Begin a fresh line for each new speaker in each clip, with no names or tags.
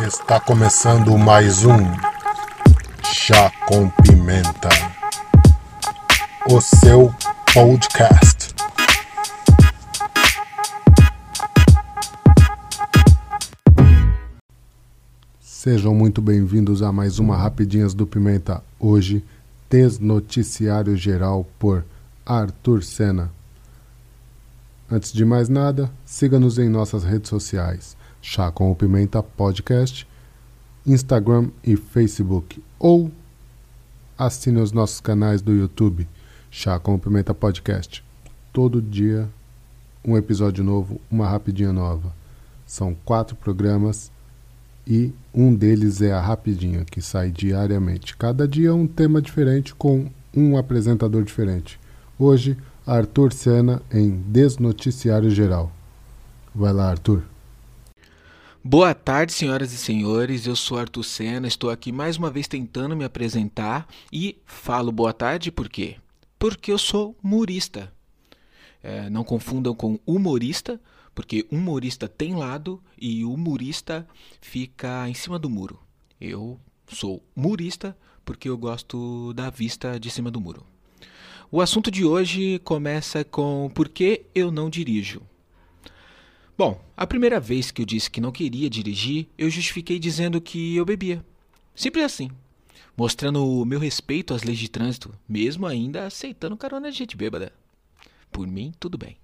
Está começando mais um Chá com Pimenta, o seu podcast. Sejam muito bem-vindos a mais uma Rapidinhas do Pimenta. Hoje, Desnoticiário Geral por Arthur Senna. Antes de mais nada, siga-nos em nossas redes sociais: Chá com o Pimenta Podcast, Instagram e Facebook, ou assine os nossos canais do YouTube, Chá com o Pimenta Podcast. Todo dia, um episódio novo, uma rapidinha nova. São quatro programas e um deles é a Rapidinha, que sai diariamente. Cada dia um tema diferente com um apresentador diferente. Hoje, Arthur Senna em Desnoticiário Geral. Vai lá, Arthur.
Boa tarde, senhoras e senhores. Eu sou Arthur Senna. Estou aqui mais uma vez tentando me apresentar e falo boa tarde por quê? Porque eu sou humorista. É, não confundam com humorista, porque humorista tem lado e humorista fica em cima do muro. Eu sou murista porque eu gosto da vista de cima do muro. O assunto de hoje começa com por que eu não dirijo. Bom, a primeira vez que eu disse que não queria dirigir, eu justifiquei dizendo que eu bebia. Simples assim. Mostrando o meu respeito às leis de trânsito, mesmo ainda aceitando carona de gente bêbada. Por mim, tudo bem.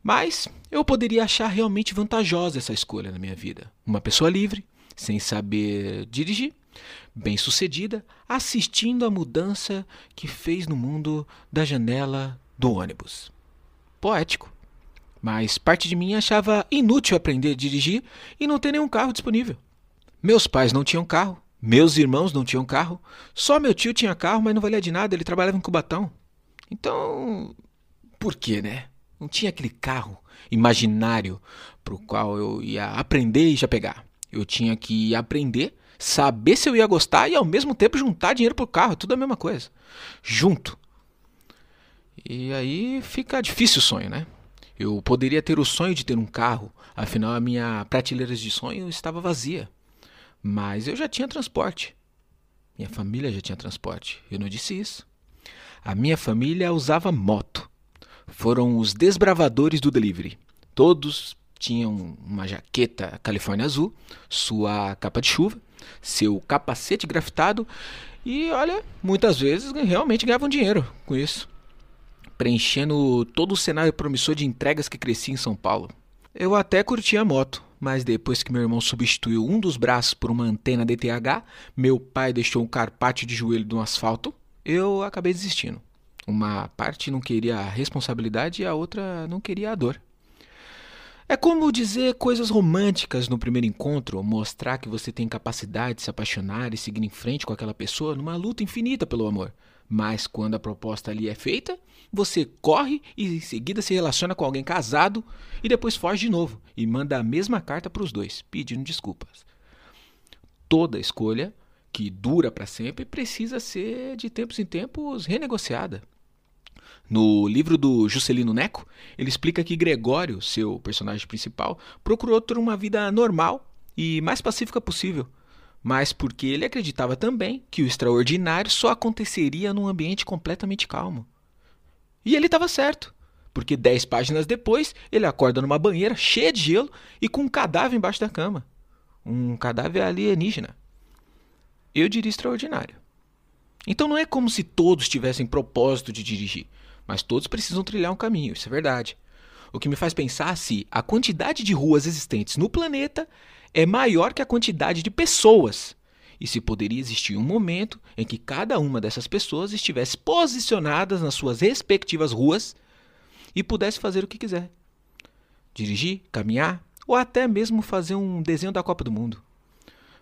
Mas eu poderia achar realmente vantajosa essa escolha na minha vida. Uma pessoa livre, sem saber dirigir, bem-sucedida, assistindo à mudança que fez no mundo da janela do ônibus. Poético. Mas parte de mim achava inútil aprender a dirigir e não ter nenhum carro disponível. Meus pais não tinham carro, meus irmãos não tinham carro, só meu tio tinha carro, mas não valia de nada, ele trabalhava em Cubatão. Então, por quê, né? Não tinha aquele carro imaginário para o qual eu ia aprender e já pegar. Eu tinha que aprender saber se eu ia gostar e ao mesmo tempo juntar dinheiro pro carro, tudo a mesma coisa. Junto. E aí fica difícil o sonho, né? Eu poderia ter o sonho de ter um carro, afinal a minha prateleira de sonho estava vazia. Mas eu já tinha transporte. Minha família já tinha transporte. Eu não disse isso. A minha família usava moto. Foram os desbravadores do delivery. Todos tinham uma jaqueta Califórnia azul, sua capa de chuva seu capacete grafitado e olha, muitas vezes realmente ganhavam dinheiro com isso, preenchendo todo o cenário promissor de entregas que crescia em São Paulo. Eu até curtia a moto, mas depois que meu irmão substituiu um dos braços por uma antena DTH, meu pai deixou um carpate de joelho no asfalto, eu acabei desistindo. Uma parte não queria a responsabilidade e a outra não queria a dor. É como dizer coisas românticas no primeiro encontro, mostrar que você tem capacidade de se apaixonar e seguir em frente com aquela pessoa numa luta infinita pelo amor. Mas quando a proposta ali é feita, você corre e em seguida se relaciona com alguém casado e depois foge de novo e manda a mesma carta para os dois, pedindo desculpas. Toda escolha que dura para sempre precisa ser de tempos em tempos renegociada. No livro do Juscelino Neco, ele explica que Gregório, seu personagem principal, procurou ter uma vida normal e mais pacífica possível, mas porque ele acreditava também que o extraordinário só aconteceria num ambiente completamente calmo. E ele estava certo, porque dez páginas depois ele acorda numa banheira cheia de gelo e com um cadáver embaixo da cama. Um cadáver alienígena. Eu diria extraordinário. Então não é como se todos tivessem propósito de dirigir mas todos precisam trilhar um caminho, isso é verdade. O que me faz pensar se a quantidade de ruas existentes no planeta é maior que a quantidade de pessoas. E se poderia existir um momento em que cada uma dessas pessoas estivesse posicionadas nas suas respectivas ruas e pudesse fazer o que quiser. Dirigir, caminhar ou até mesmo fazer um desenho da Copa do Mundo.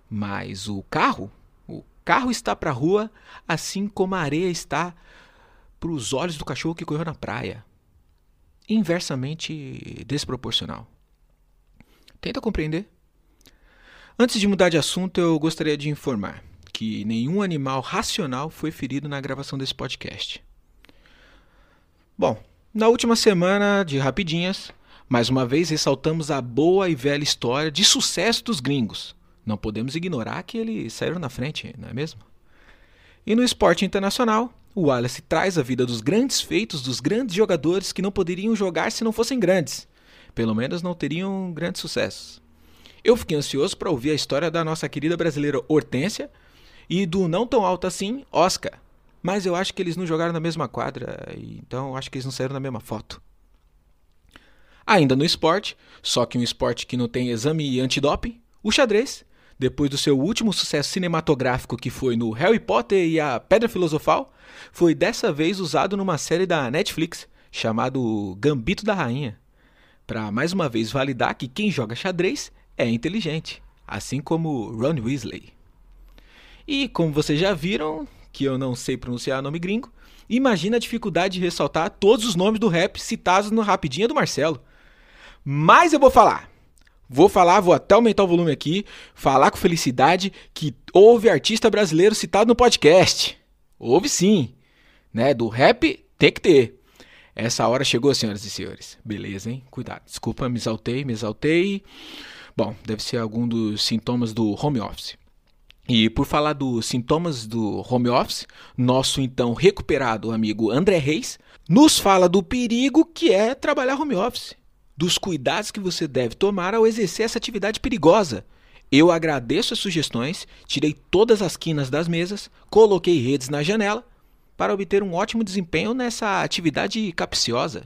Mas o carro, o carro está para a rua assim como a areia está para os olhos do cachorro que correu na praia. Inversamente desproporcional. Tenta compreender? Antes de mudar de assunto, eu gostaria de informar que nenhum animal racional foi ferido na gravação desse podcast. Bom, na última semana de Rapidinhas, mais uma vez ressaltamos a boa e velha história de sucesso dos gringos, não podemos ignorar que eles saíram na frente, não é mesmo? E no esporte internacional, o Wallace traz a vida dos grandes feitos dos grandes jogadores que não poderiam jogar se não fossem grandes. Pelo menos não teriam grandes sucessos. Eu fiquei ansioso para ouvir a história da nossa querida brasileira Hortência e do não tão alto assim, Oscar. Mas eu acho que eles não jogaram na mesma quadra, então acho que eles não saíram na mesma foto. Ainda no esporte, só que um esporte que não tem exame antidoping, o xadrez depois do seu último sucesso cinematográfico que foi no Harry Potter e a Pedra Filosofal, foi dessa vez usado numa série da Netflix chamado Gambito da Rainha, para mais uma vez validar que quem joga xadrez é inteligente, assim como Ron Weasley. E como vocês já viram, que eu não sei pronunciar nome gringo, imagina a dificuldade de ressaltar todos os nomes do rap citados no Rapidinha do Marcelo. Mas eu vou falar. Vou falar, vou até aumentar o volume aqui, falar com felicidade que houve artista brasileiro citado no podcast. Houve sim, né? Do rap tem que ter. Essa hora chegou, senhoras e senhores. Beleza, hein? Cuidado. Desculpa, me exaltei, me exaltei. Bom, deve ser algum dos sintomas do home office. E por falar dos sintomas do home office, nosso então recuperado amigo André Reis nos fala do perigo que é trabalhar home office dos cuidados que você deve tomar ao exercer essa atividade perigosa. Eu agradeço as sugestões, tirei todas as quinas das mesas, coloquei redes na janela para obter um ótimo desempenho nessa atividade capciosa.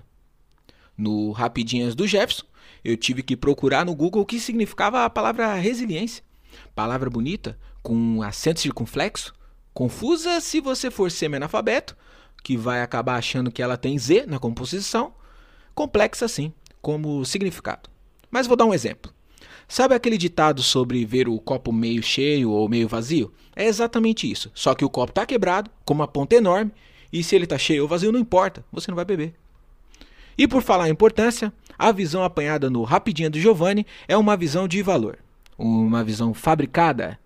No Rapidinhas do Jefferson, eu tive que procurar no Google o que significava a palavra resiliência. Palavra bonita, com acento circunflexo, confusa se você for semi-analfabeto, que vai acabar achando que ela tem Z na composição, complexa sim como significado. Mas vou dar um exemplo. Sabe aquele ditado sobre ver o copo meio cheio ou meio vazio? É exatamente isso. Só que o copo está quebrado, com uma ponta enorme, e se ele está cheio ou vazio não importa, você não vai beber. E por falar em importância, a visão apanhada no Rapidinha do Giovanni é uma visão de valor. Uma visão fabricada,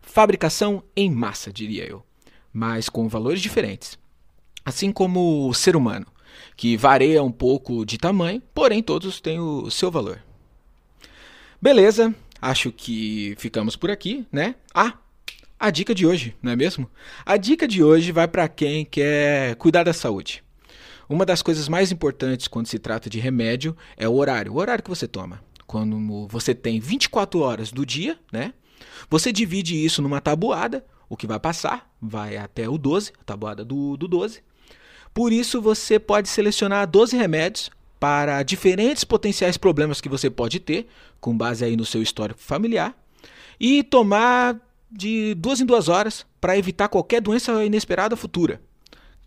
fabricação em massa, diria eu, mas com valores diferentes. Assim como o ser humano que varia um pouco de tamanho, porém todos têm o seu valor. Beleza, acho que ficamos por aqui, né? Ah, a dica de hoje, não é mesmo? A dica de hoje vai para quem quer cuidar da saúde. Uma das coisas mais importantes quando se trata de remédio é o horário, o horário que você toma. Quando você tem 24 horas do dia, né? Você divide isso numa tabuada, o que vai passar vai até o 12, a tabuada do, do 12. Por isso, você pode selecionar 12 remédios para diferentes potenciais problemas que você pode ter, com base aí no seu histórico familiar, e tomar de duas em duas horas para evitar qualquer doença inesperada futura.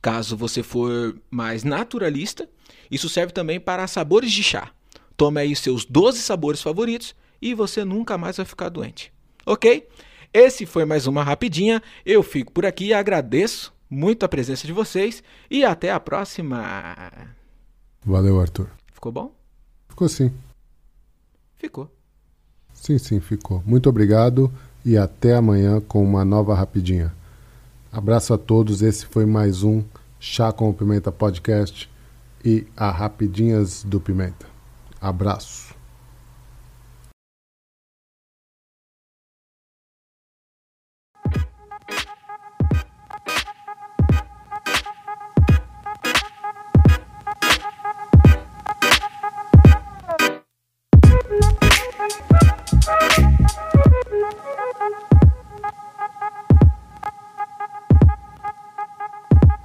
Caso você for mais naturalista, isso serve também para sabores de chá. Tome aí seus 12 sabores favoritos e você nunca mais vai ficar doente. Ok? Esse foi mais uma rapidinha. Eu fico por aqui e agradeço muito a presença de vocês e até a próxima.
Valeu, Arthur.
Ficou bom?
Ficou sim.
Ficou.
Sim, sim, ficou. Muito obrigado e até amanhã com uma nova Rapidinha. Abraço a todos. Esse foi mais um Chá com o Pimenta Podcast e a Rapidinhas do Pimenta. Abraço.